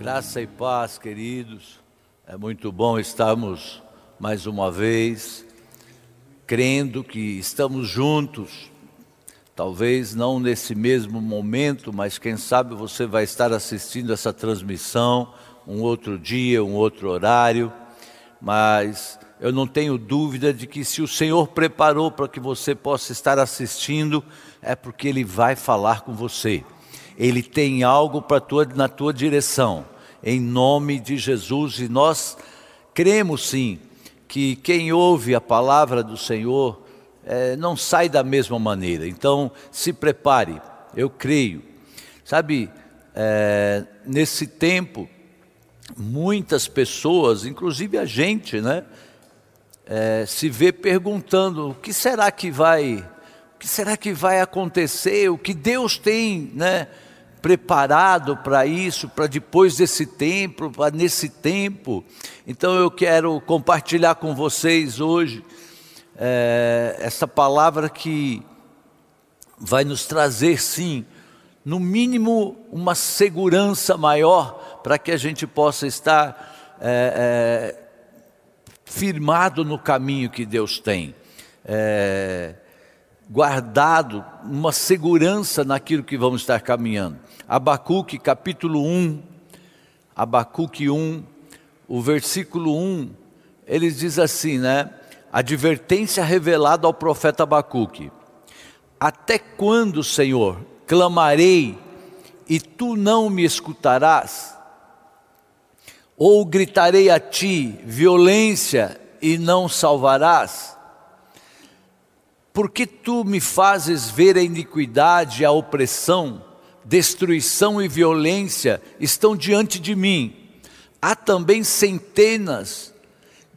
Graça e paz, queridos. É muito bom estarmos mais uma vez crendo que estamos juntos. Talvez não nesse mesmo momento, mas quem sabe você vai estar assistindo essa transmissão um outro dia, um outro horário. Mas eu não tenho dúvida de que se o Senhor preparou para que você possa estar assistindo, é porque Ele vai falar com você. Ele tem algo para tua, na tua direção, em nome de Jesus, e nós cremos sim que quem ouve a palavra do Senhor é, não sai da mesma maneira. Então, se prepare, eu creio. Sabe, é, nesse tempo, muitas pessoas, inclusive a gente, né, é, se vê perguntando o que será que vai, o que será que vai acontecer, o que Deus tem, né? Preparado para isso, para depois desse tempo, para nesse tempo. Então eu quero compartilhar com vocês hoje é, essa palavra que vai nos trazer, sim, no mínimo, uma segurança maior para que a gente possa estar é, é, firmado no caminho que Deus tem. É, guardado, uma segurança naquilo que vamos estar caminhando. Abacuque capítulo 1, Abacuque 1, o versículo 1, ele diz assim, né? Advertência revelada ao profeta Abacuque: Até quando, Senhor, clamarei e tu não me escutarás? Ou gritarei a ti violência e não salvarás? Porque tu me fazes ver a iniquidade a opressão? destruição e violência estão diante de mim. Há também centenas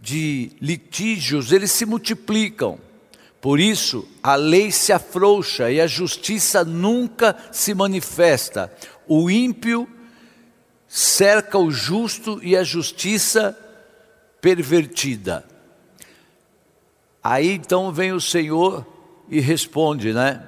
de litígios, eles se multiplicam. Por isso, a lei se afrouxa e a justiça nunca se manifesta. O ímpio cerca o justo e a justiça pervertida. Aí então vem o Senhor e responde, né?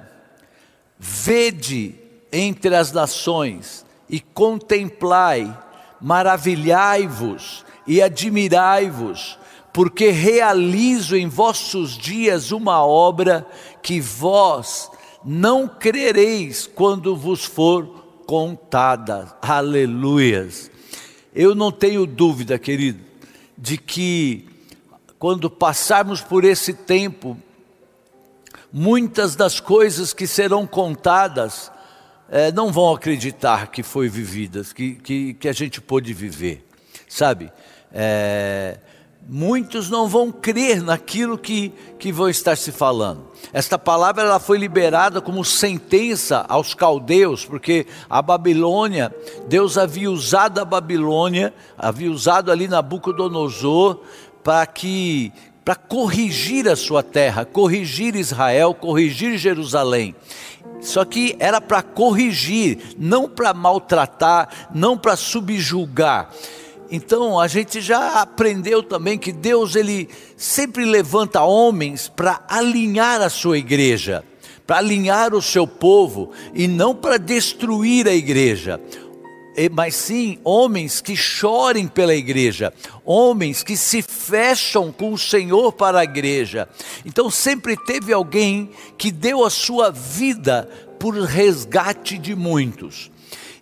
Vede entre as nações e contemplai, maravilhai-vos e admirai-vos, porque realizo em vossos dias uma obra que vós não crereis quando vos for contada. Aleluias. Eu não tenho dúvida, querido, de que quando passarmos por esse tempo, muitas das coisas que serão contadas é, não vão acreditar que foi vividas, que, que, que a gente pôde viver, sabe? É, muitos não vão crer naquilo que, que vão estar se falando. Esta palavra ela foi liberada como sentença aos caldeus, porque a Babilônia, Deus havia usado a Babilônia, havia usado ali Nabucodonosor para que para corrigir a sua terra, corrigir Israel, corrigir Jerusalém. Só que era para corrigir, não para maltratar, não para subjugar. Então a gente já aprendeu também que Deus ele sempre levanta homens para alinhar a sua igreja, para alinhar o seu povo e não para destruir a igreja mas sim homens que chorem pela igreja, homens que se fecham com o Senhor para a igreja. Então sempre teve alguém que deu a sua vida por resgate de muitos.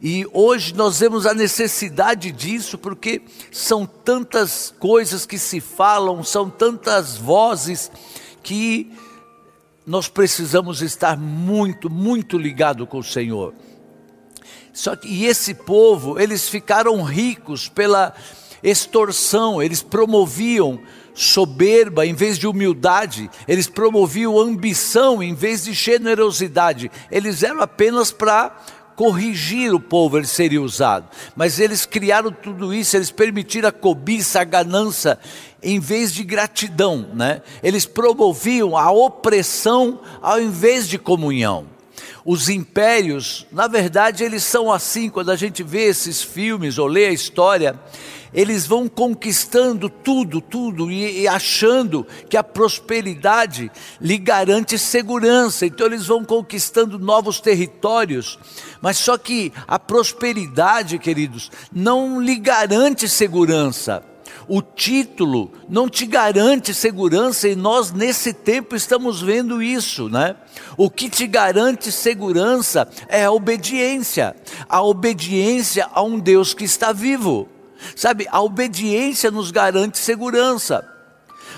E hoje nós vemos a necessidade disso, porque são tantas coisas que se falam, são tantas vozes que nós precisamos estar muito, muito ligado com o Senhor. Só que e esse povo, eles ficaram ricos pela extorsão, eles promoviam soberba em vez de humildade, eles promoviam ambição em vez de generosidade. Eles eram apenas para corrigir o povo, ele seria usado. Mas eles criaram tudo isso, eles permitiram a cobiça, a ganância, em vez de gratidão, né? Eles promoviam a opressão ao invés de comunhão. Os impérios, na verdade, eles são assim, quando a gente vê esses filmes ou lê a história, eles vão conquistando tudo, tudo, e, e, achando que a prosperidade lhe garante segurança. Então eles vão conquistando novos territórios. Mas só que a prosperidade, queridos, não lhe garante segurança. O título não te garante segurança e nós nesse tempo estamos vendo isso, né? O que te garante segurança é a obediência, a obediência a um Deus que está vivo. Sabe, a obediência nos garante segurança.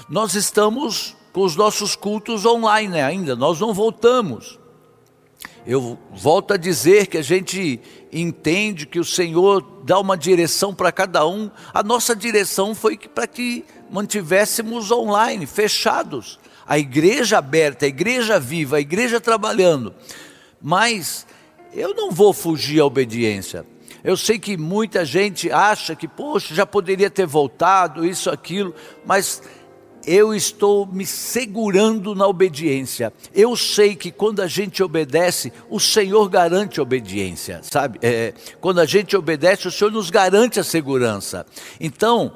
Nós estamos com os nossos cultos online ainda, nós não voltamos. Eu volto a dizer que a gente entende que o Senhor dá uma direção para cada um. A nossa direção foi para que mantivéssemos online, fechados. A igreja aberta, a igreja viva, a igreja trabalhando. Mas eu não vou fugir à obediência. Eu sei que muita gente acha que, poxa, já poderia ter voltado, isso, aquilo, mas eu estou me segurando na obediência. Eu sei que quando a gente obedece, o Senhor garante a obediência, sabe? É, quando a gente obedece, o Senhor nos garante a segurança. Então,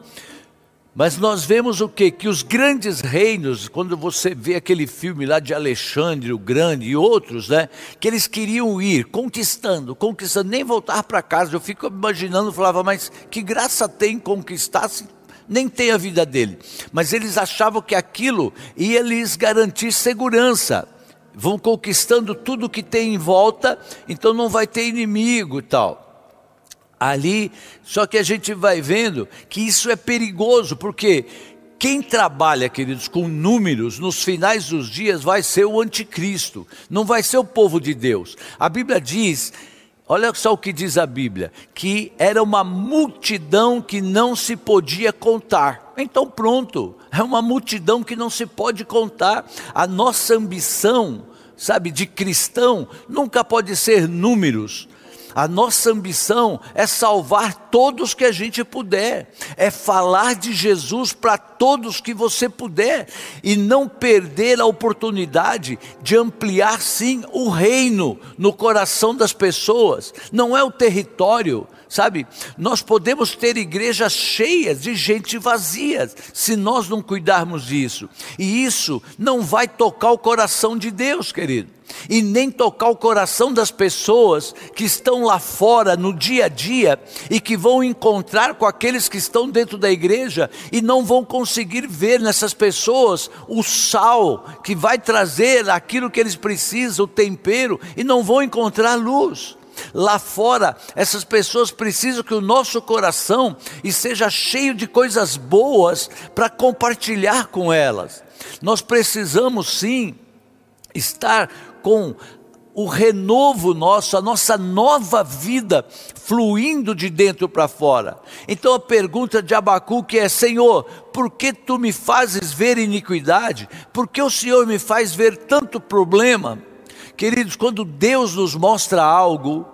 mas nós vemos o que? Que os grandes reinos, quando você vê aquele filme lá de Alexandre o Grande e outros, né? Que eles queriam ir conquistando, conquistando, nem voltar para casa. Eu fico imaginando, falava, mas que graça tem conquistar se nem tem a vida dele? Mas eles achavam que aquilo ia lhes garantir segurança. Vão conquistando tudo que tem em volta, então não vai ter inimigo e tal ali, só que a gente vai vendo que isso é perigoso, porque quem trabalha, queridos, com números nos finais dos dias vai ser o anticristo, não vai ser o povo de Deus. A Bíblia diz, olha só o que diz a Bíblia, que era uma multidão que não se podia contar. Então pronto, é uma multidão que não se pode contar. A nossa ambição, sabe, de cristão nunca pode ser números a nossa ambição é salvar todos que a gente puder, é falar de Jesus para todos que você puder e não perder a oportunidade de ampliar sim o reino no coração das pessoas. Não é o território, sabe? Nós podemos ter igrejas cheias de gente vazia se nós não cuidarmos disso. E isso não vai tocar o coração de Deus, querido e nem tocar o coração das pessoas que estão lá fora no dia a dia e que vão encontrar com aqueles que estão dentro da igreja e não vão conseguir ver nessas pessoas o sal que vai trazer aquilo que eles precisam, o tempero, e não vão encontrar luz. Lá fora, essas pessoas precisam que o nosso coração esteja cheio de coisas boas para compartilhar com elas. Nós precisamos sim estar com o renovo nosso, a nossa nova vida fluindo de dentro para fora. Então a pergunta de Abacuque é: Senhor, por que tu me fazes ver iniquidade? Por que o Senhor me faz ver tanto problema? Queridos, quando Deus nos mostra algo,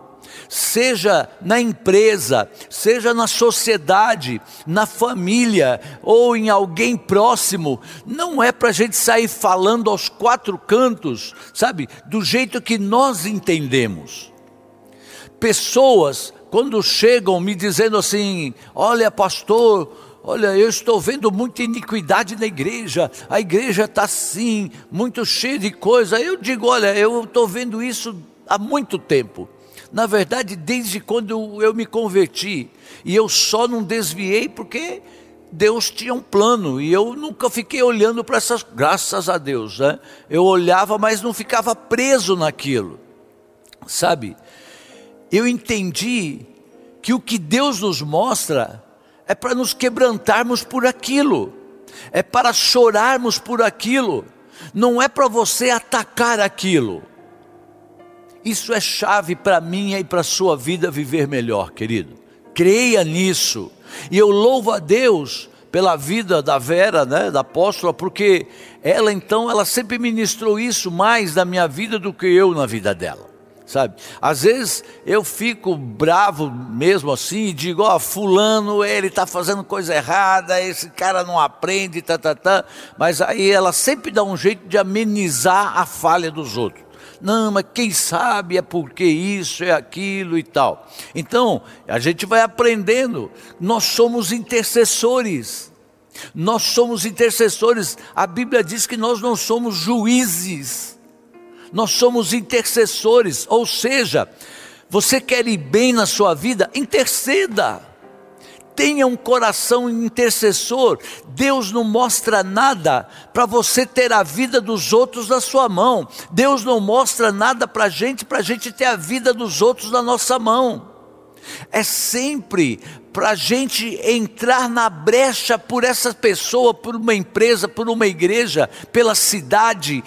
seja na empresa, seja na sociedade, na família ou em alguém próximo, não é para a gente sair falando aos quatro cantos, sabe, do jeito que nós entendemos. Pessoas, quando chegam me dizendo assim: olha, pastor, Olha, eu estou vendo muita iniquidade na igreja, a igreja está assim, muito cheia de coisa. Eu digo: olha, eu estou vendo isso há muito tempo. Na verdade, desde quando eu me converti, e eu só não desviei porque Deus tinha um plano e eu nunca fiquei olhando para essas, graças a Deus, né? Eu olhava, mas não ficava preso naquilo, sabe? Eu entendi que o que Deus nos mostra é para nos quebrantarmos por aquilo, é para chorarmos por aquilo, não é para você atacar aquilo. Isso é chave para minha e para a sua vida viver melhor, querido. Creia nisso. E eu louvo a Deus pela vida da Vera, né, da apóstola, porque ela então, ela sempre ministrou isso mais na minha vida do que eu na vida dela. Sabe? Às vezes eu fico bravo mesmo assim e digo, ó, oh, fulano, ele está fazendo coisa errada, esse cara não aprende, tá, tá, tá. Mas aí ela sempre dá um jeito de amenizar a falha dos outros. Não, mas quem sabe é porque isso, é aquilo e tal. Então, a gente vai aprendendo. Nós somos intercessores. Nós somos intercessores. A Bíblia diz que nós não somos juízes. Nós somos intercessores. Ou seja, você quer ir bem na sua vida? Interceda tenha um coração intercessor. Deus não mostra nada para você ter a vida dos outros na sua mão. Deus não mostra nada para a gente, para a gente ter a vida dos outros na nossa mão. É sempre para a gente entrar na brecha por essa pessoa, por uma empresa, por uma igreja, pela cidade,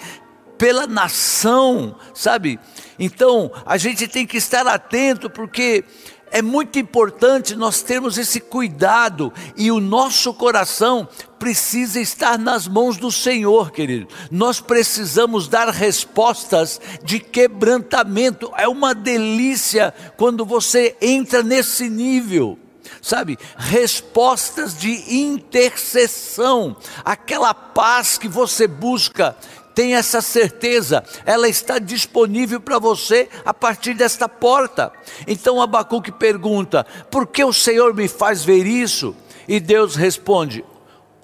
pela nação, sabe? Então a gente tem que estar atento, porque é muito importante nós termos esse cuidado e o nosso coração precisa estar nas mãos do Senhor, querido. Nós precisamos dar respostas de quebrantamento. É uma delícia quando você entra nesse nível sabe? Respostas de intercessão, aquela paz que você busca Tenha essa certeza, ela está disponível para você a partir desta porta. Então Abacuque pergunta: por que o Senhor me faz ver isso? E Deus responde: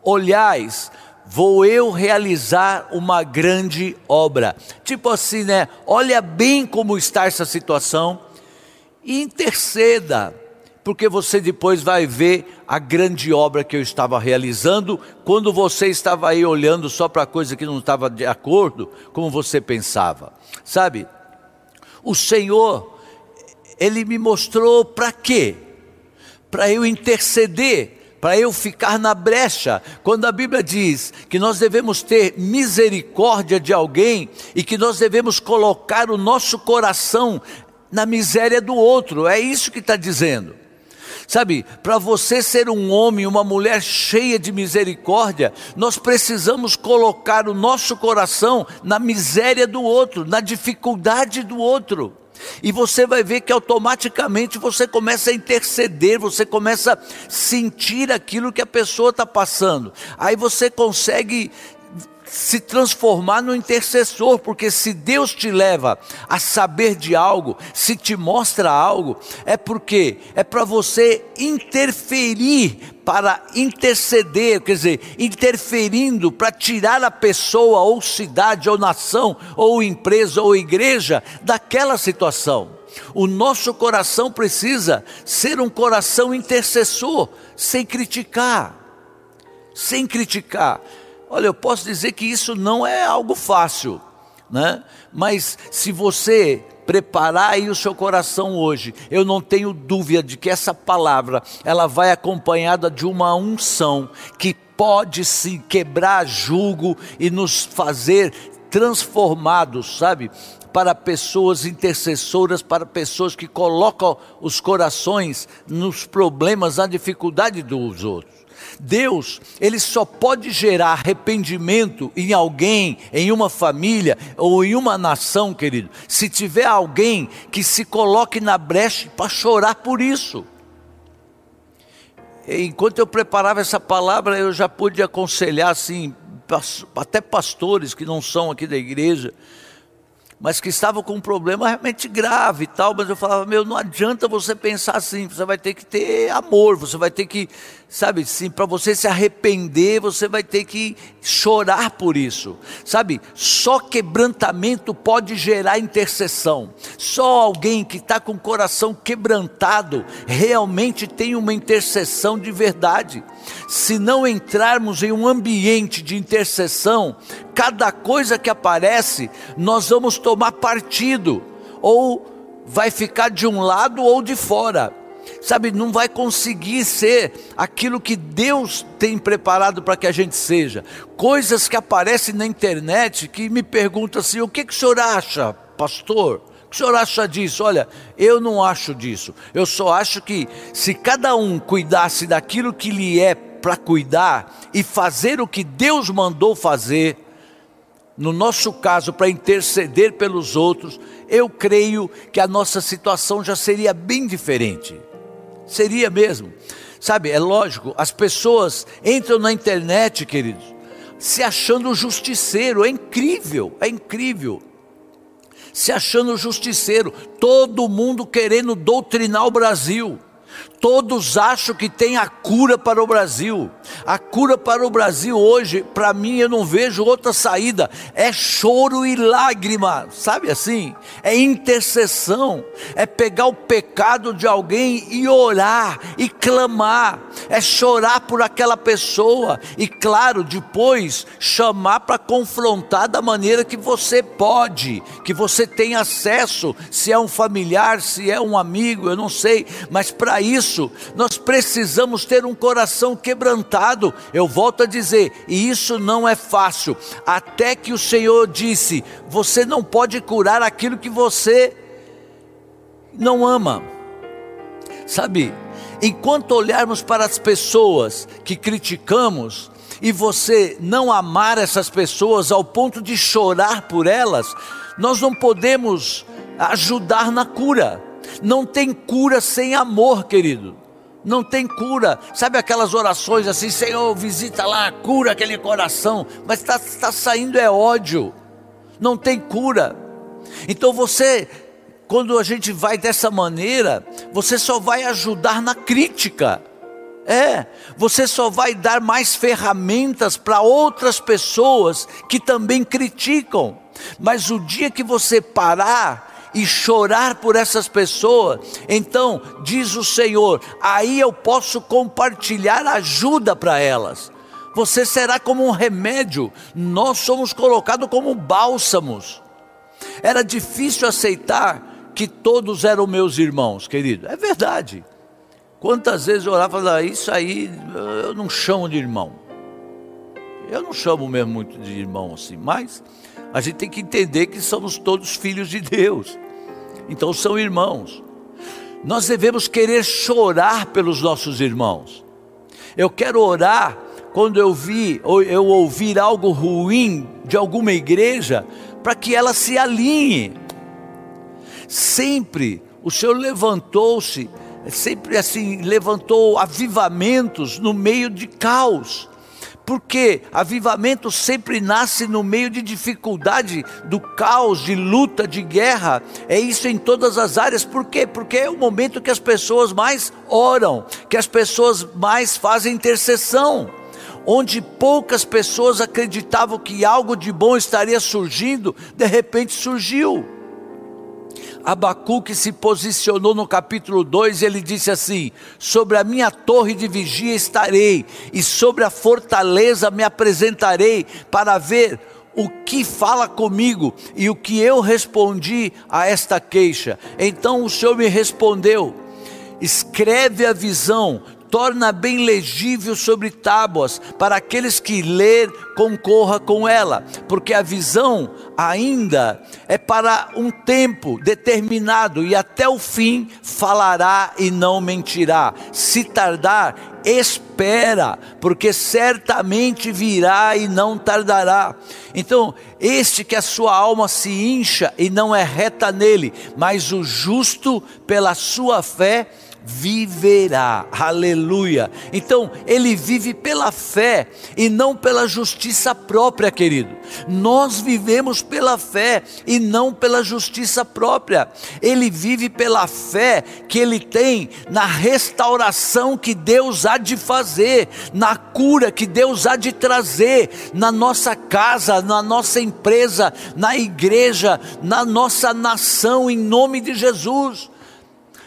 olhais, vou eu realizar uma grande obra. Tipo assim, né? Olha bem como está essa situação e interceda porque você depois vai ver a grande obra que eu estava realizando, quando você estava aí olhando só para coisa que não estava de acordo, como você pensava. Sabe? O Senhor, Ele me mostrou para quê? Para eu interceder, para eu ficar na brecha. Quando a Bíblia diz que nós devemos ter misericórdia de alguém e que nós devemos colocar o nosso coração na miséria do outro, é isso que está dizendo. Sabe, para você ser um homem, uma mulher cheia de misericórdia, nós precisamos colocar o nosso coração na miséria do outro, na dificuldade do outro. E você vai ver que automaticamente você começa a interceder, você começa a sentir aquilo que a pessoa está passando. Aí você consegue se transformar no intercessor, porque se Deus te leva a saber de algo, se te mostra algo, é porque é para você interferir para interceder, quer dizer, interferindo para tirar a pessoa ou cidade ou nação ou empresa ou igreja daquela situação. O nosso coração precisa ser um coração intercessor, sem criticar, sem criticar. Olha, eu posso dizer que isso não é algo fácil, né? Mas se você preparar aí o seu coração hoje, eu não tenho dúvida de que essa palavra, ela vai acompanhada de uma unção que pode se quebrar julgo e nos fazer transformados, sabe? Para pessoas intercessoras, para pessoas que colocam os corações nos problemas, na dificuldade dos outros. Deus, ele só pode gerar arrependimento em alguém, em uma família ou em uma nação, querido, se tiver alguém que se coloque na brecha para chorar por isso. Enquanto eu preparava essa palavra, eu já pude aconselhar assim, até pastores que não são aqui da igreja, mas que estavam com um problema realmente grave e tal, mas eu falava, meu, não adianta você pensar assim, você vai ter que ter amor, você vai ter que, sabe, sim, para você se arrepender, você vai ter que chorar por isso, sabe, só quebrantamento pode gerar intercessão, só alguém que está com o coração quebrantado, realmente tem uma intercessão de verdade, se não entrarmos em um ambiente de intercessão, cada coisa que aparece, nós vamos tomar partido, ou vai ficar de um lado ou de fora. Sabe, não vai conseguir ser aquilo que Deus tem preparado para que a gente seja. Coisas que aparecem na internet que me perguntam assim: o que, que o senhor acha, pastor? O que o senhor acha disso? Olha, eu não acho disso. Eu só acho que se cada um cuidasse daquilo que lhe é para cuidar e fazer o que Deus mandou fazer, no nosso caso, para interceder pelos outros, eu creio que a nossa situação já seria bem diferente. Seria mesmo. Sabe, é lógico, as pessoas entram na internet, queridos, se achando justiceiro, é incrível, é incrível. se achando justiceiro, todo mundo querendo doutrinar o Brasil. Todos acham que tem a cura para o Brasil. A cura para o Brasil hoje, para mim, eu não vejo outra saída. É choro e lágrima, sabe assim? É intercessão. É pegar o pecado de alguém e orar e clamar. É chorar por aquela pessoa e, claro, depois chamar para confrontar da maneira que você pode, que você tem acesso. Se é um familiar, se é um amigo, eu não sei. Mas para isso, nós precisamos ter um coração quebrantado. Eu volto a dizer, e isso não é fácil. Até que o Senhor disse: você não pode curar aquilo que você não ama. Sabe, enquanto olharmos para as pessoas que criticamos, e você não amar essas pessoas ao ponto de chorar por elas, nós não podemos ajudar na cura. Não tem cura sem amor, querido. Não tem cura. Sabe aquelas orações assim, Senhor, visita lá, cura aquele coração. Mas está tá saindo é ódio. Não tem cura. Então você, quando a gente vai dessa maneira, você só vai ajudar na crítica. É, você só vai dar mais ferramentas para outras pessoas que também criticam. Mas o dia que você parar e chorar por essas pessoas, então, diz o Senhor, aí eu posso compartilhar ajuda para elas. Você será como um remédio, nós somos colocados como bálsamos. Era difícil aceitar que todos eram meus irmãos, querido, é verdade. Quantas vezes eu orava e falava, isso aí eu não chamo de irmão. Eu não chamo mesmo muito de irmão assim, mas a gente tem que entender que somos todos filhos de Deus então são irmãos. Nós devemos querer chorar pelos nossos irmãos. Eu quero orar quando eu vi ou eu ouvir algo ruim de alguma igreja, para que ela se alinhe. Sempre o Senhor levantou-se, sempre assim, levantou avivamentos no meio de caos porque avivamento sempre nasce no meio de dificuldade, do caos, de luta, de guerra. É isso em todas as áreas. Por quê? Porque é o momento que as pessoas mais oram, que as pessoas mais fazem intercessão. Onde poucas pessoas acreditavam que algo de bom estaria surgindo, de repente surgiu. Abacuque se posicionou no capítulo 2 e ele disse assim: Sobre a minha torre de vigia estarei, e sobre a fortaleza me apresentarei, para ver o que fala comigo e o que eu respondi a esta queixa. Então o Senhor me respondeu: Escreve a visão, torna bem legível sobre tábuas, para aqueles que ler, concorra com ela, porque a visão ainda é para um tempo determinado e até o fim falará e não mentirá. Se tardar, espera, porque certamente virá e não tardará. Então, este que a sua alma se incha e não é reta nele, mas o justo pela sua fé viverá. Aleluia. Então, ele vive pela fé e não pela justiça própria, querido. Nós vivemos pela fé e não pela justiça própria. Ele vive pela fé que ele tem na restauração que Deus há de fazer, na cura que Deus há de trazer na nossa casa, na nossa empresa, na igreja, na nossa nação, em nome de Jesus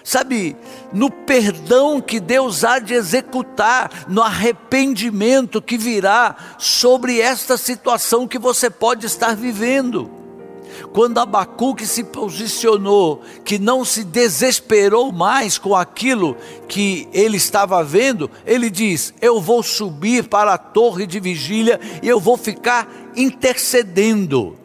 sabe, no perdão que Deus há de executar, no arrependimento que virá sobre esta situação que você pode estar vivendo. Quando Abacuque se posicionou, que não se desesperou mais com aquilo que ele estava vendo, ele diz: Eu vou subir para a torre de vigília e eu vou ficar intercedendo.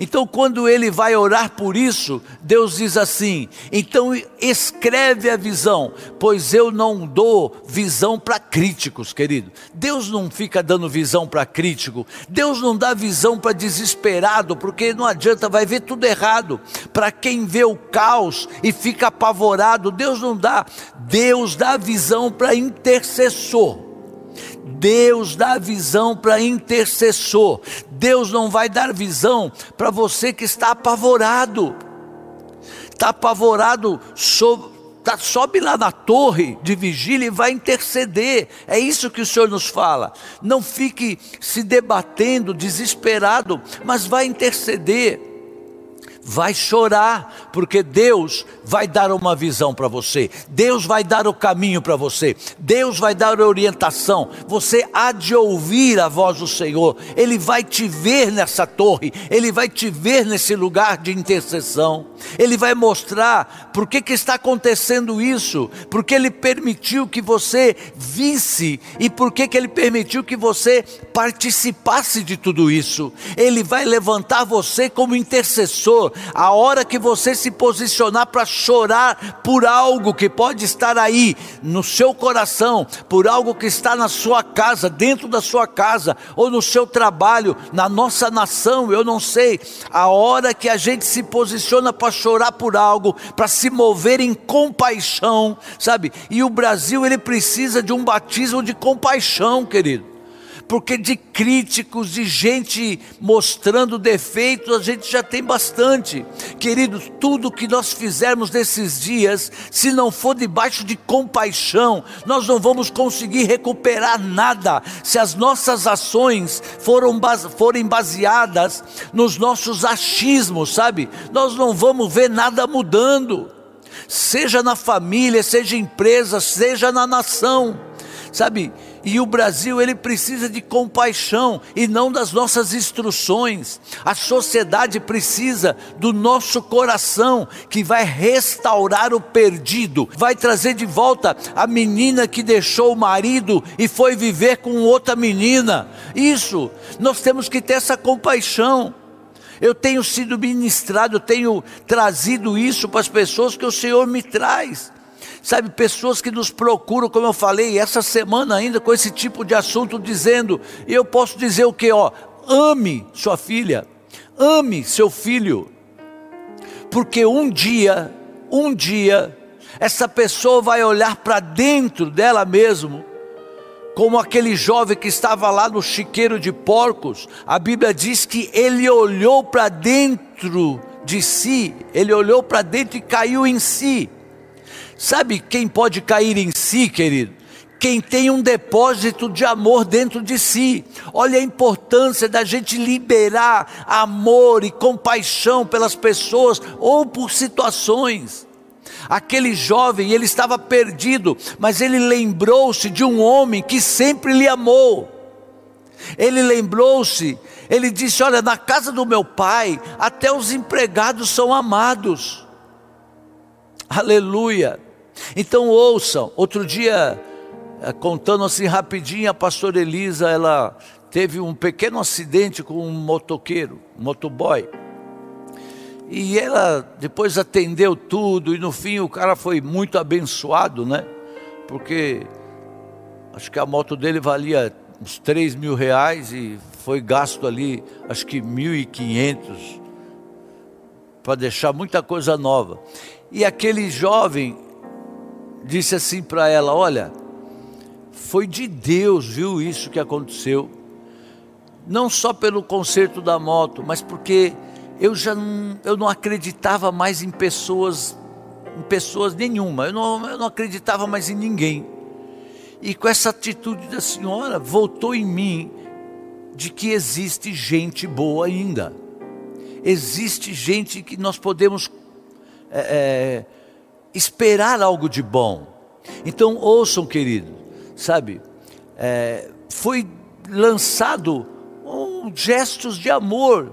Então, quando ele vai orar por isso, Deus diz assim: então escreve a visão, pois eu não dou visão para críticos, querido. Deus não fica dando visão para crítico, Deus não dá visão para desesperado, porque não adianta, vai ver tudo errado. Para quem vê o caos e fica apavorado, Deus não dá, Deus dá visão para intercessor. Deus dá visão para intercessor. Deus não vai dar visão para você que está apavorado. está apavorado, tá, sobe lá na torre de vigília e vai interceder. É isso que o Senhor nos fala. Não fique se debatendo, desesperado, mas vai interceder vai chorar, porque Deus vai dar uma visão para você, Deus vai dar o caminho para você, Deus vai dar orientação. Você há de ouvir a voz do Senhor, Ele vai te ver nessa torre, Ele vai te ver nesse lugar de intercessão, Ele vai mostrar por que, que está acontecendo isso, porque Ele permitiu que você visse e por que, que Ele permitiu que você participasse de tudo isso. Ele vai levantar você como intercessor. A hora que você se posicionar para chorar por algo que pode estar aí no seu coração, por algo que está na sua casa, dentro da sua casa, ou no seu trabalho, na nossa nação, eu não sei, a hora que a gente se posiciona para chorar por algo, para se mover em compaixão, sabe? E o Brasil ele precisa de um batismo de compaixão, querido porque de críticos, de gente mostrando defeitos, a gente já tem bastante. Queridos, tudo que nós fizermos nesses dias, se não for debaixo de compaixão, nós não vamos conseguir recuperar nada. Se as nossas ações foram, forem baseadas nos nossos achismos, sabe? Nós não vamos ver nada mudando. Seja na família, seja em empresa, seja na nação, sabe? E o Brasil ele precisa de compaixão e não das nossas instruções. A sociedade precisa do nosso coração que vai restaurar o perdido, vai trazer de volta a menina que deixou o marido e foi viver com outra menina. Isso, nós temos que ter essa compaixão. Eu tenho sido ministrado, eu tenho trazido isso para as pessoas que o Senhor me traz. Sabe, pessoas que nos procuram, como eu falei, essa semana ainda com esse tipo de assunto, dizendo, e eu posso dizer o que, ó, ame sua filha, ame seu filho, porque um dia, um dia, essa pessoa vai olhar para dentro dela mesmo, como aquele jovem que estava lá no chiqueiro de porcos, a Bíblia diz que ele olhou para dentro de si, ele olhou para dentro e caiu em si. Sabe quem pode cair em si, querido? Quem tem um depósito de amor dentro de si. Olha a importância da gente liberar amor e compaixão pelas pessoas ou por situações. Aquele jovem, ele estava perdido, mas ele lembrou-se de um homem que sempre lhe amou. Ele lembrou-se, ele disse: Olha, na casa do meu pai, até os empregados são amados. Aleluia. Então ouçam, outro dia, eh, contando assim rapidinho, a pastora Elisa, ela teve um pequeno acidente com um motoqueiro, um motoboy. E ela depois atendeu tudo, e no fim o cara foi muito abençoado, né? Porque acho que a moto dele valia uns 3 mil reais e foi gasto ali, acho que 1.500 para deixar muita coisa nova. E aquele jovem, disse assim para ela: Olha, foi de Deus, viu isso que aconteceu. Não só pelo conserto da moto, mas porque eu já não, eu não acreditava mais em pessoas, em pessoas nenhuma. Eu não, eu não acreditava mais em ninguém. E com essa atitude da senhora, voltou em mim de que existe gente boa ainda. Existe gente que nós podemos é, esperar algo de bom. Então ouçam, querido, sabe, é, foi lançado um, gestos de amor,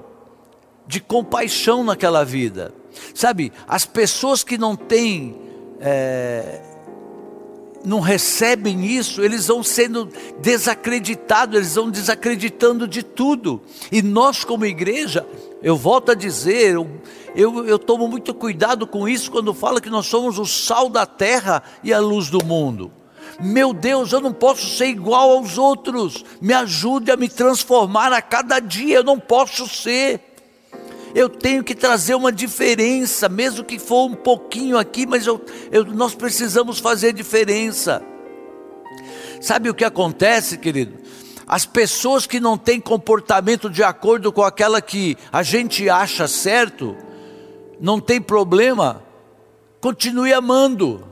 de compaixão naquela vida. Sabe, as pessoas que não têm, é, não recebem isso, eles vão sendo desacreditados, eles vão desacreditando de tudo. E nós, como igreja, eu volto a dizer, eu, eu, tomo muito cuidado com isso quando falo que nós somos o sal da terra e a luz do mundo. Meu Deus, eu não posso ser igual aos outros. Me ajude a me transformar a cada dia. Eu não posso ser. Eu tenho que trazer uma diferença, mesmo que for um pouquinho aqui, mas eu, eu, nós precisamos fazer diferença. Sabe o que acontece, querido? As pessoas que não têm comportamento de acordo com aquela que a gente acha certo, não tem problema continue amando.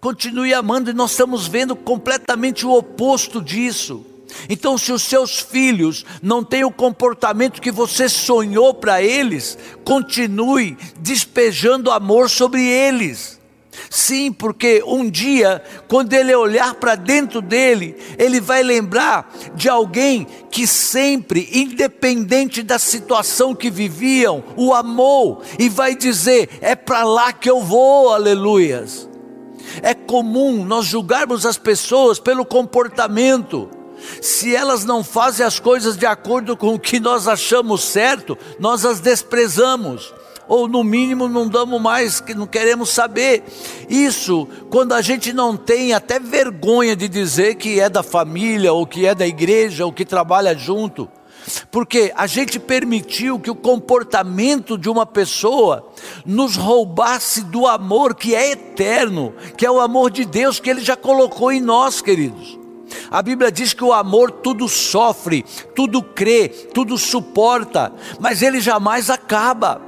Continue amando, e nós estamos vendo completamente o oposto disso. Então, se os seus filhos não têm o comportamento que você sonhou para eles, continue despejando amor sobre eles. Sim, porque um dia, quando ele olhar para dentro dele, ele vai lembrar de alguém que sempre, independente da situação que viviam, o amou e vai dizer: é para lá que eu vou, aleluias. É comum nós julgarmos as pessoas pelo comportamento. Se elas não fazem as coisas de acordo com o que nós achamos certo, nós as desprezamos ou no mínimo não damos mais, que não queremos saber. Isso quando a gente não tem até vergonha de dizer que é da família, ou que é da igreja, ou que trabalha junto. Porque a gente permitiu que o comportamento de uma pessoa nos roubasse do amor que é eterno, que é o amor de Deus que Ele já colocou em nós, queridos. A Bíblia diz que o amor tudo sofre, tudo crê, tudo suporta, mas ele jamais acaba.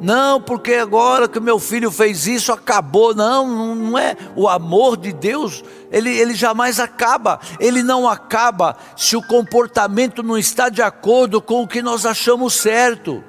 Não, porque agora que meu filho fez isso, acabou. Não, não é. O amor de Deus, ele, ele jamais acaba. Ele não acaba se o comportamento não está de acordo com o que nós achamos certo.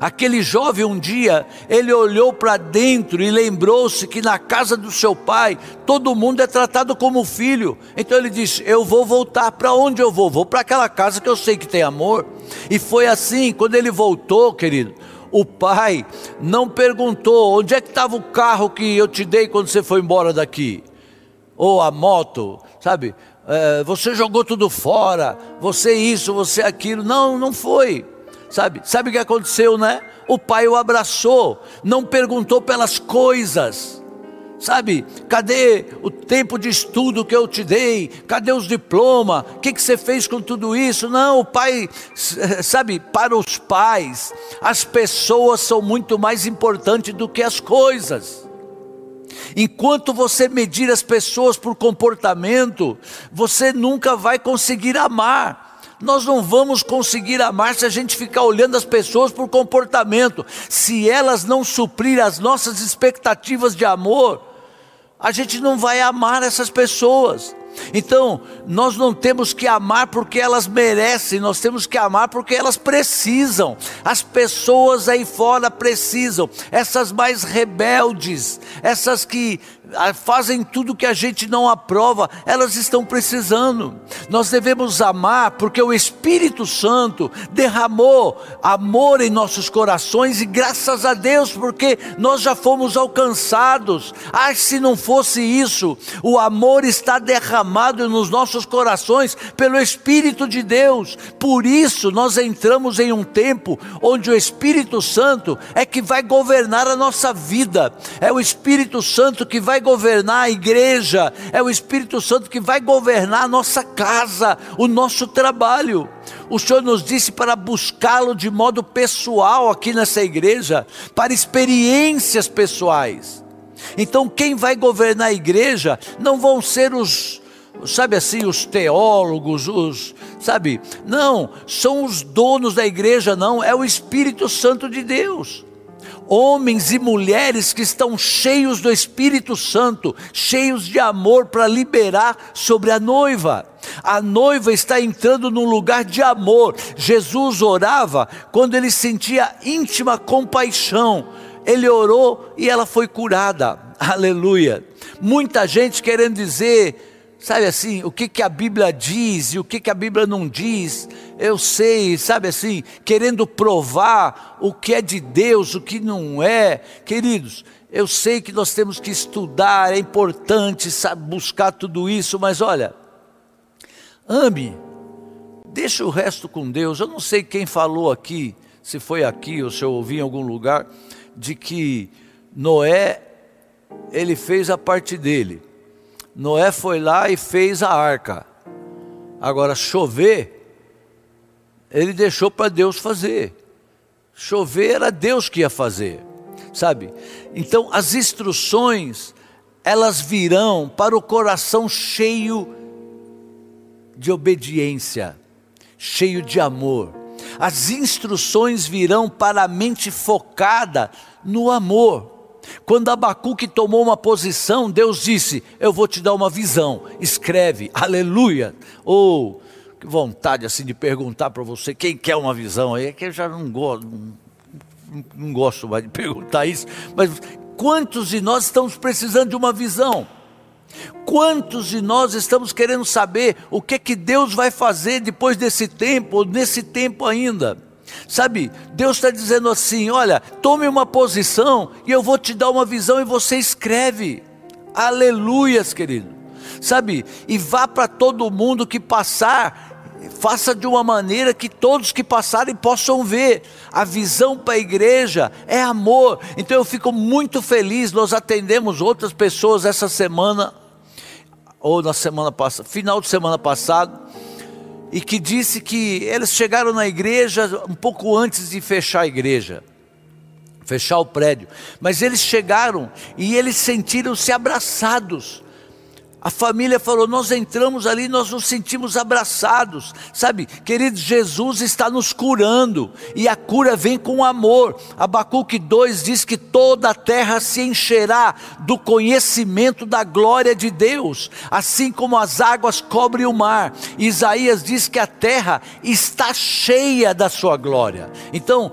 Aquele jovem um dia, ele olhou para dentro e lembrou-se que na casa do seu pai, todo mundo é tratado como filho. Então ele disse: Eu vou voltar. Para onde eu vou? Vou para aquela casa que eu sei que tem amor. E foi assim, quando ele voltou, querido, o pai não perguntou onde é que estava o carro que eu te dei quando você foi embora daqui, ou a moto, sabe? É, você jogou tudo fora, você isso, você aquilo. Não, não foi. Sabe? Sabe o que aconteceu, né? O pai o abraçou, não perguntou pelas coisas. Sabe, cadê o tempo de estudo que eu te dei? Cadê os diplomas? O que, que você fez com tudo isso? Não, o pai, sabe, para os pais, as pessoas são muito mais importantes do que as coisas. Enquanto você medir as pessoas por comportamento, você nunca vai conseguir amar. Nós não vamos conseguir amar se a gente ficar olhando as pessoas por comportamento. Se elas não suprir as nossas expectativas de amor, a gente não vai amar essas pessoas. Então, nós não temos que amar porque elas merecem, nós temos que amar porque elas precisam. As pessoas aí fora precisam, essas mais rebeldes, essas que fazem tudo que a gente não aprova, elas estão precisando. Nós devemos amar porque o Espírito Santo derramou amor em nossos corações e graças a Deus porque nós já fomos alcançados. Ah, se não fosse isso, o amor está derramado nos nossos corações pelo Espírito de Deus. Por isso nós entramos em um tempo onde o Espírito Santo é que vai governar a nossa vida. É o Espírito Santo que vai governar a igreja, é o Espírito Santo que vai governar a nossa casa, o nosso trabalho. O Senhor nos disse para buscá-lo de modo pessoal aqui nessa igreja, para experiências pessoais. Então, quem vai governar a igreja não vão ser os, sabe assim, os teólogos, os, sabe? Não, são os donos da igreja, não, é o Espírito Santo de Deus homens e mulheres que estão cheios do Espírito Santo, cheios de amor para liberar sobre a noiva. A noiva está entrando num lugar de amor. Jesus orava quando ele sentia íntima compaixão. Ele orou e ela foi curada. Aleluia. Muita gente querendo dizer sabe assim, o que, que a Bíblia diz e o que, que a Bíblia não diz, eu sei, sabe assim, querendo provar o que é de Deus, o que não é, queridos, eu sei que nós temos que estudar, é importante sabe, buscar tudo isso, mas olha, ame, deixa o resto com Deus. Eu não sei quem falou aqui, se foi aqui ou se eu ouvi em algum lugar, de que Noé, ele fez a parte dele. Noé foi lá e fez a arca. Agora, chover, ele deixou para Deus fazer. Chover era Deus que ia fazer, sabe? Então, as instruções, elas virão para o coração cheio de obediência, cheio de amor. As instruções virão para a mente focada no amor. Quando Abacuque tomou uma posição, Deus disse: Eu vou te dar uma visão, escreve, aleluia. Ou, oh, vontade assim de perguntar para você: quem quer uma visão aí? É que eu já não gosto, não, não gosto mais de perguntar isso, mas quantos de nós estamos precisando de uma visão? Quantos de nós estamos querendo saber o que que Deus vai fazer depois desse tempo, ou nesse tempo ainda? Sabe, Deus está dizendo assim: olha, tome uma posição e eu vou te dar uma visão e você escreve. Aleluias, querido. Sabe, e vá para todo mundo que passar, faça de uma maneira que todos que passarem possam ver. A visão para a igreja é amor. Então eu fico muito feliz. Nós atendemos outras pessoas essa semana, ou na semana passada, final de semana passado e que disse que eles chegaram na igreja um pouco antes de fechar a igreja, fechar o prédio, mas eles chegaram e eles sentiram-se abraçados a família falou: Nós entramos ali, nós nos sentimos abraçados. Sabe, querido, Jesus está nos curando e a cura vem com amor. Abacuque 2 diz que toda a terra se encherá do conhecimento da glória de Deus, assim como as águas cobrem o mar. Isaías diz que a terra está cheia da sua glória. Então,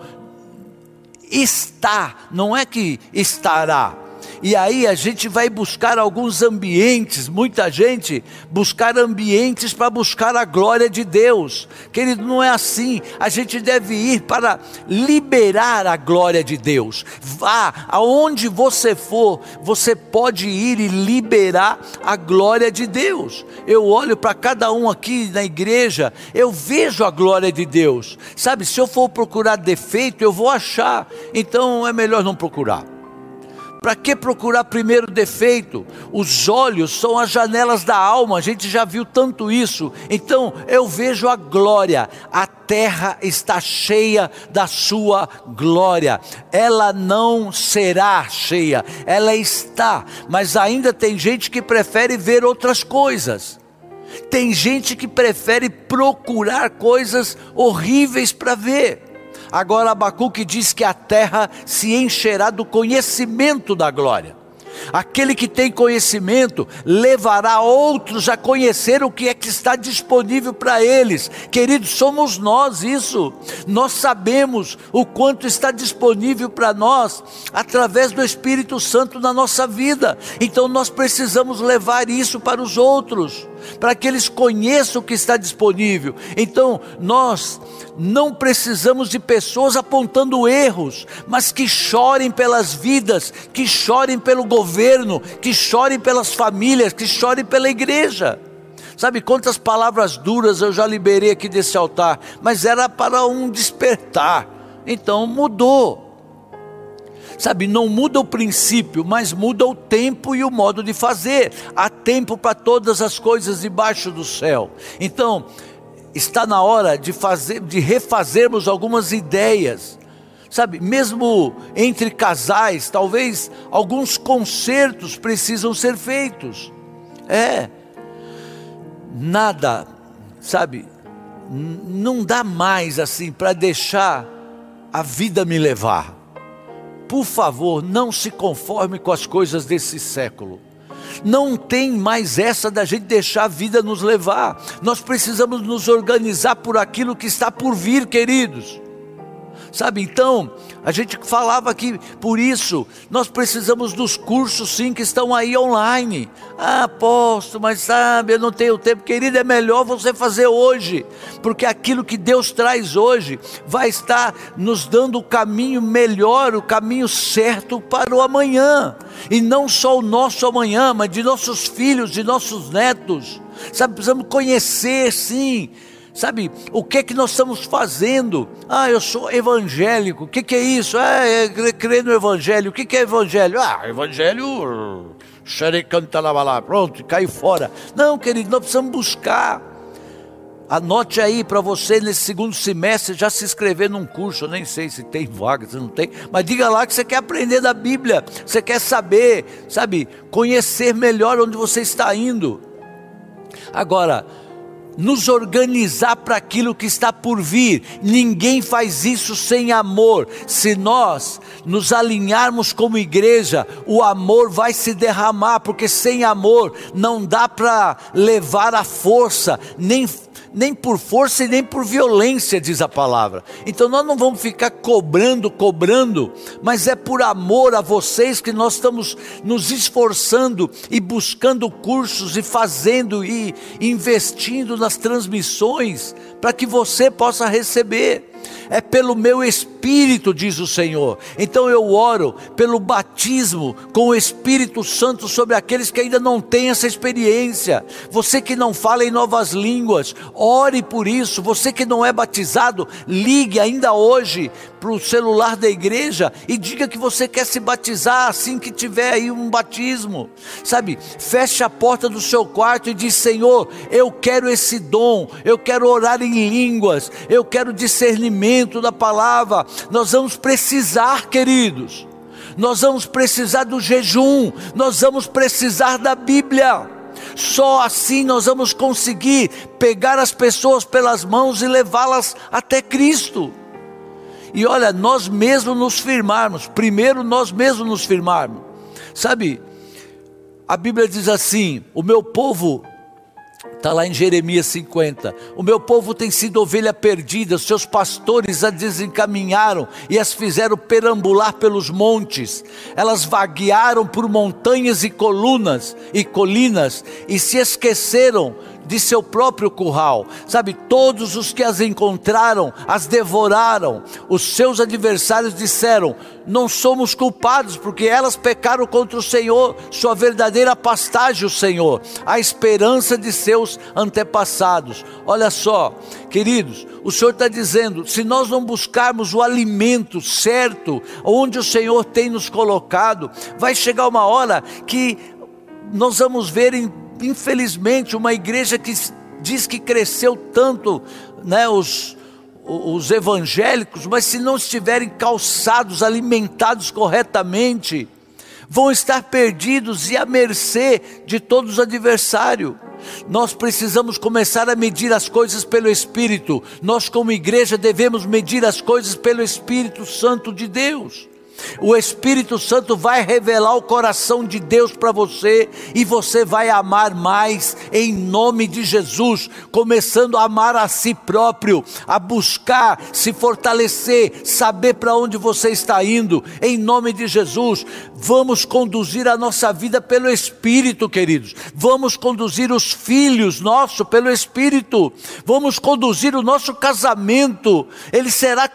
está, não é que estará e aí a gente vai buscar alguns ambientes, muita gente buscar ambientes para buscar a glória de Deus. Querido, não é assim. A gente deve ir para liberar a glória de Deus. Vá aonde você for, você pode ir e liberar a glória de Deus. Eu olho para cada um aqui na igreja, eu vejo a glória de Deus. Sabe, se eu for procurar defeito, eu vou achar. Então é melhor não procurar. Para que procurar primeiro defeito? Os olhos são as janelas da alma, a gente já viu tanto isso. Então eu vejo a glória, a terra está cheia da sua glória. Ela não será cheia, ela está, mas ainda tem gente que prefere ver outras coisas. Tem gente que prefere procurar coisas horríveis para ver. Agora Abacuque diz que a terra se encherá do conhecimento da glória. Aquele que tem conhecimento levará outros a conhecer o que é que está disponível para eles. Queridos, somos nós isso. Nós sabemos o quanto está disponível para nós através do Espírito Santo na nossa vida. Então nós precisamos levar isso para os outros para que eles conheçam o que está disponível. Então, nós não precisamos de pessoas apontando erros, mas que chorem pelas vidas, que chorem pelo governo, que chorem pelas famílias, que chorem pela igreja. Sabe quantas palavras duras eu já liberei aqui desse altar, mas era para um despertar. Então mudou. Sabe, não muda o princípio, mas muda o tempo e o modo de fazer. Há tempo para todas as coisas debaixo do céu. Então, está na hora de fazer, de refazermos algumas ideias. Sabe, mesmo entre casais, talvez alguns consertos precisam ser feitos. É. Nada, sabe, não dá mais assim para deixar a vida me levar por favor, não se conforme com as coisas desse século. Não tem mais essa da gente deixar a vida nos levar. Nós precisamos nos organizar por aquilo que está por vir, queridos. Sabe, então, a gente falava aqui, por isso, nós precisamos dos cursos sim que estão aí online. Ah, aposto, mas sabe, eu não tenho tempo. Querido, é melhor você fazer hoje, porque aquilo que Deus traz hoje vai estar nos dando o caminho melhor, o caminho certo para o amanhã. E não só o nosso amanhã, mas de nossos filhos, de nossos netos. Sabe, precisamos conhecer sim Sabe, o que é que nós estamos fazendo? Ah, eu sou evangélico. O que, que é isso? Ah, é crer no evangelho. O que, que é evangelho? Ah, evangelho. lá, pronto, caiu fora. Não, querido, nós precisamos buscar. Anote aí para você nesse segundo semestre já se inscrever num curso. Eu nem sei se tem vaga, se não tem, mas diga lá que você quer aprender da Bíblia, você quer saber, sabe, conhecer melhor onde você está indo. Agora, nos organizar para aquilo que está por vir. Ninguém faz isso sem amor. Se nós nos alinharmos como igreja, o amor vai se derramar, porque sem amor não dá para levar a força, nem nem por força e nem por violência, diz a palavra. Então nós não vamos ficar cobrando, cobrando, mas é por amor a vocês que nós estamos nos esforçando e buscando cursos e fazendo e investindo nas transmissões para que você possa receber é pelo meu espírito, diz o Senhor. Então eu oro pelo batismo com o Espírito Santo sobre aqueles que ainda não têm essa experiência. Você que não fala em novas línguas, ore por isso. Você que não é batizado, ligue ainda hoje para o celular da igreja e diga que você quer se batizar assim que tiver aí um batismo. Sabe, feche a porta do seu quarto e diz: Senhor, eu quero esse dom, eu quero orar em línguas, eu quero discernimento da palavra. Nós vamos precisar, queridos. Nós vamos precisar do jejum, nós vamos precisar da Bíblia. Só assim nós vamos conseguir pegar as pessoas pelas mãos e levá-las até Cristo. E olha, nós mesmos nos firmarmos, primeiro nós mesmos nos firmarmos. Sabe, a Bíblia diz assim: o meu povo Está lá em Jeremias 50. O meu povo tem sido ovelha perdida, seus pastores a desencaminharam e as fizeram perambular pelos montes. Elas vaguearam por montanhas e colunas e colinas e se esqueceram de seu próprio curral. Sabe, todos os que as encontraram as devoraram. Os seus adversários disseram: Não somos culpados, porque elas pecaram contra o Senhor, sua verdadeira pastagem, o Senhor, a esperança de seus antepassados. Olha só, queridos, o Senhor está dizendo: se nós não buscarmos o alimento certo, onde o Senhor tem nos colocado, vai chegar uma hora que nós vamos ver em infelizmente, uma igreja que diz que cresceu tanto, né, os, os evangélicos, mas se não estiverem calçados, alimentados corretamente, vão estar perdidos e à mercê de todos os adversários. Nós precisamos começar a medir as coisas pelo Espírito. Nós, como igreja, devemos medir as coisas pelo Espírito Santo de Deus. O Espírito Santo vai revelar o coração de Deus para você e você vai amar mais em nome de Jesus, começando a amar a si próprio, a buscar se fortalecer, saber para onde você está indo, em nome de Jesus. Vamos conduzir a nossa vida pelo Espírito, queridos. Vamos conduzir os filhos nossos pelo Espírito. Vamos conduzir o nosso casamento. Ele será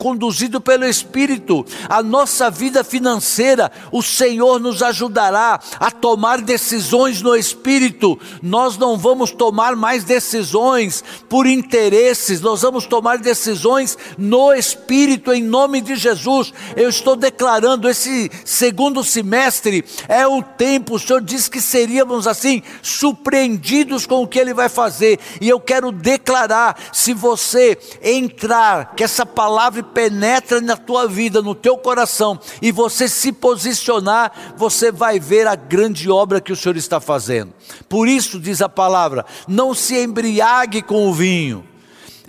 conduzido pelo Espírito. A nossa vida financeira, o Senhor nos ajudará a tomar decisões no Espírito. Nós não vamos tomar mais decisões por interesses, nós vamos tomar decisões no Espírito, em nome de Jesus. Eu estou declarando: esse segundo semestre é o tempo, o Senhor disse que seríamos assim, surpreendidos com o que Ele vai fazer, e eu quero declarar: se você entrar, que essa palavra penetra na tua vida, no teu coração, e você se posicionar, você vai ver a grande obra que o Senhor está fazendo. Por isso, diz a palavra: não se embriague com o vinho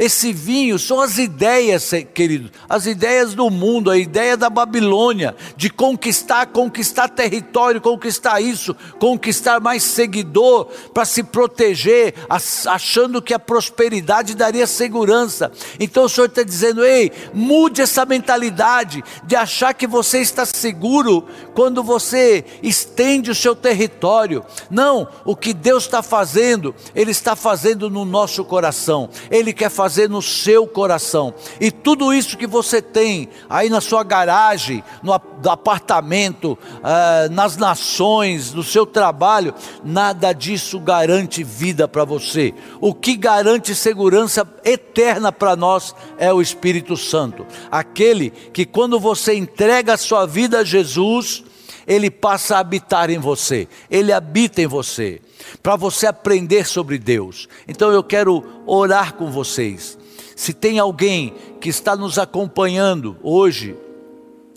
esse vinho são as ideias, querido, as ideias do mundo, a ideia da Babilônia, de conquistar, conquistar território, conquistar isso, conquistar mais seguidor, para se proteger, achando que a prosperidade daria segurança. Então o Senhor está dizendo: ei, mude essa mentalidade de achar que você está seguro quando você estende o seu território. Não, o que Deus está fazendo, Ele está fazendo no nosso coração, Ele quer fazer fazer no seu coração. E tudo isso que você tem aí na sua garagem, no apartamento, uh, nas nações, no seu trabalho, nada disso garante vida para você. O que garante segurança eterna para nós é o Espírito Santo. Aquele que, quando você entrega a sua vida a Jesus, ele passa a habitar em você, ele habita em você para você aprender sobre Deus. Então eu quero orar com vocês. Se tem alguém que está nos acompanhando hoje,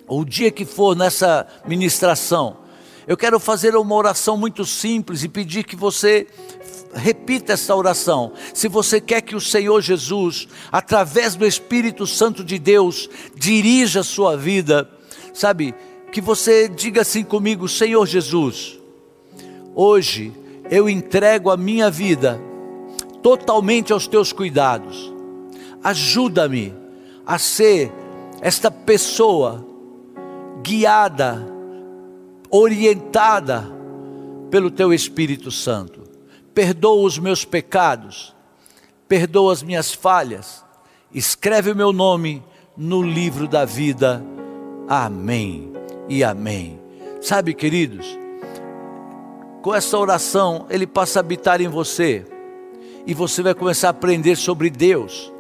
ou o dia que for nessa ministração, Eu quero fazer uma oração muito simples e pedir que você repita essa oração. Se você quer que o Senhor Jesus, através do Espírito Santo de Deus, dirija a sua vida, sabe? Que você diga assim comigo: Senhor Jesus, hoje eu entrego a minha vida totalmente aos teus cuidados. Ajuda-me a ser esta pessoa guiada, orientada pelo teu Espírito Santo perdoa os meus pecados, perdoa as minhas falhas, escreve o meu nome no livro da vida. Amém e amém. Sabe, queridos, com essa oração ele passa a habitar em você e você vai começar a aprender sobre Deus.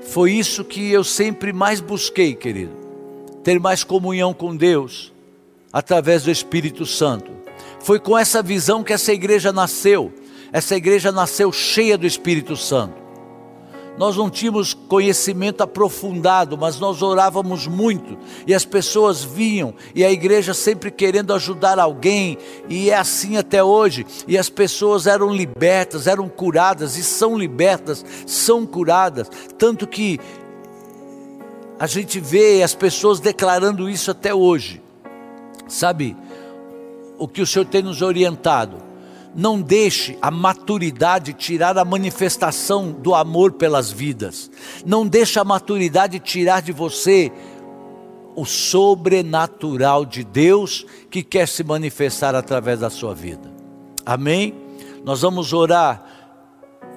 Foi isso que eu sempre mais busquei, querido, ter mais comunhão com Deus através do Espírito Santo. Foi com essa visão que essa igreja nasceu. Essa igreja nasceu cheia do Espírito Santo. Nós não tínhamos conhecimento aprofundado, mas nós orávamos muito e as pessoas vinham e a igreja sempre querendo ajudar alguém, e é assim até hoje. E as pessoas eram libertas, eram curadas e são libertas, são curadas, tanto que a gente vê as pessoas declarando isso até hoje. Sabe? o que o Senhor tem nos orientado. Não deixe a maturidade tirar a manifestação do amor pelas vidas. Não deixe a maturidade tirar de você o sobrenatural de Deus que quer se manifestar através da sua vida. Amém? Nós vamos orar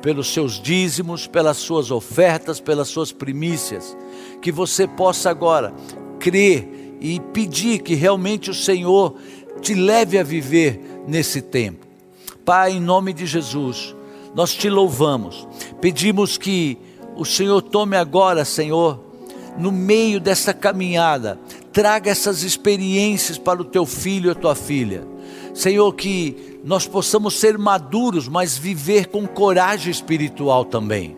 pelos seus dízimos, pelas suas ofertas, pelas suas primícias, que você possa agora crer e pedir que realmente o Senhor te leve a viver nesse tempo. Pai, em nome de Jesus, nós te louvamos, pedimos que o Senhor tome agora, Senhor, no meio dessa caminhada, traga essas experiências para o teu filho e a tua filha. Senhor, que nós possamos ser maduros, mas viver com coragem espiritual também.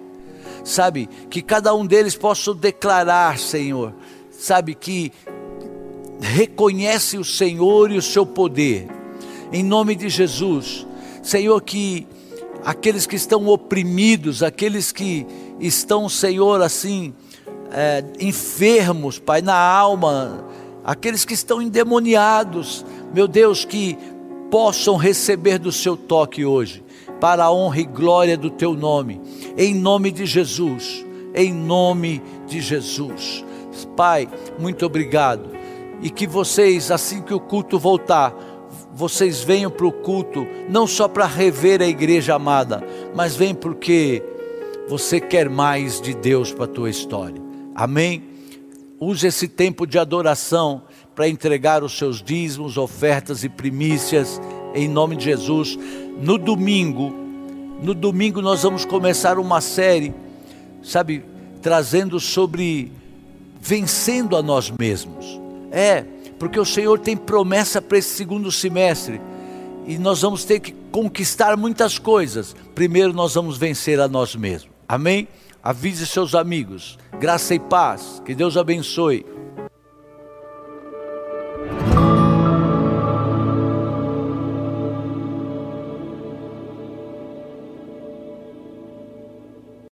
Sabe, que cada um deles possa declarar, Senhor, sabe, que reconhece o Senhor e o seu poder. Em nome de Jesus, Senhor, que aqueles que estão oprimidos, aqueles que estão, Senhor, assim, é, enfermos, Pai, na alma, aqueles que estão endemoniados, meu Deus, que possam receber do seu toque hoje, para a honra e glória do teu nome, em nome de Jesus, em nome de Jesus. Pai, muito obrigado e que vocês, assim que o culto voltar, vocês venham para o culto, não só para rever a igreja amada, mas vem porque você quer mais de Deus para a tua história. Amém? Use esse tempo de adoração para entregar os seus dízimos, ofertas e primícias em nome de Jesus. No domingo, no domingo nós vamos começar uma série, sabe, trazendo sobre vencendo a nós mesmos. É, porque o Senhor tem promessa para esse segundo semestre e nós vamos ter que conquistar muitas coisas. Primeiro, nós vamos vencer a nós mesmos. Amém? Avise seus amigos. Graça e paz. Que Deus abençoe.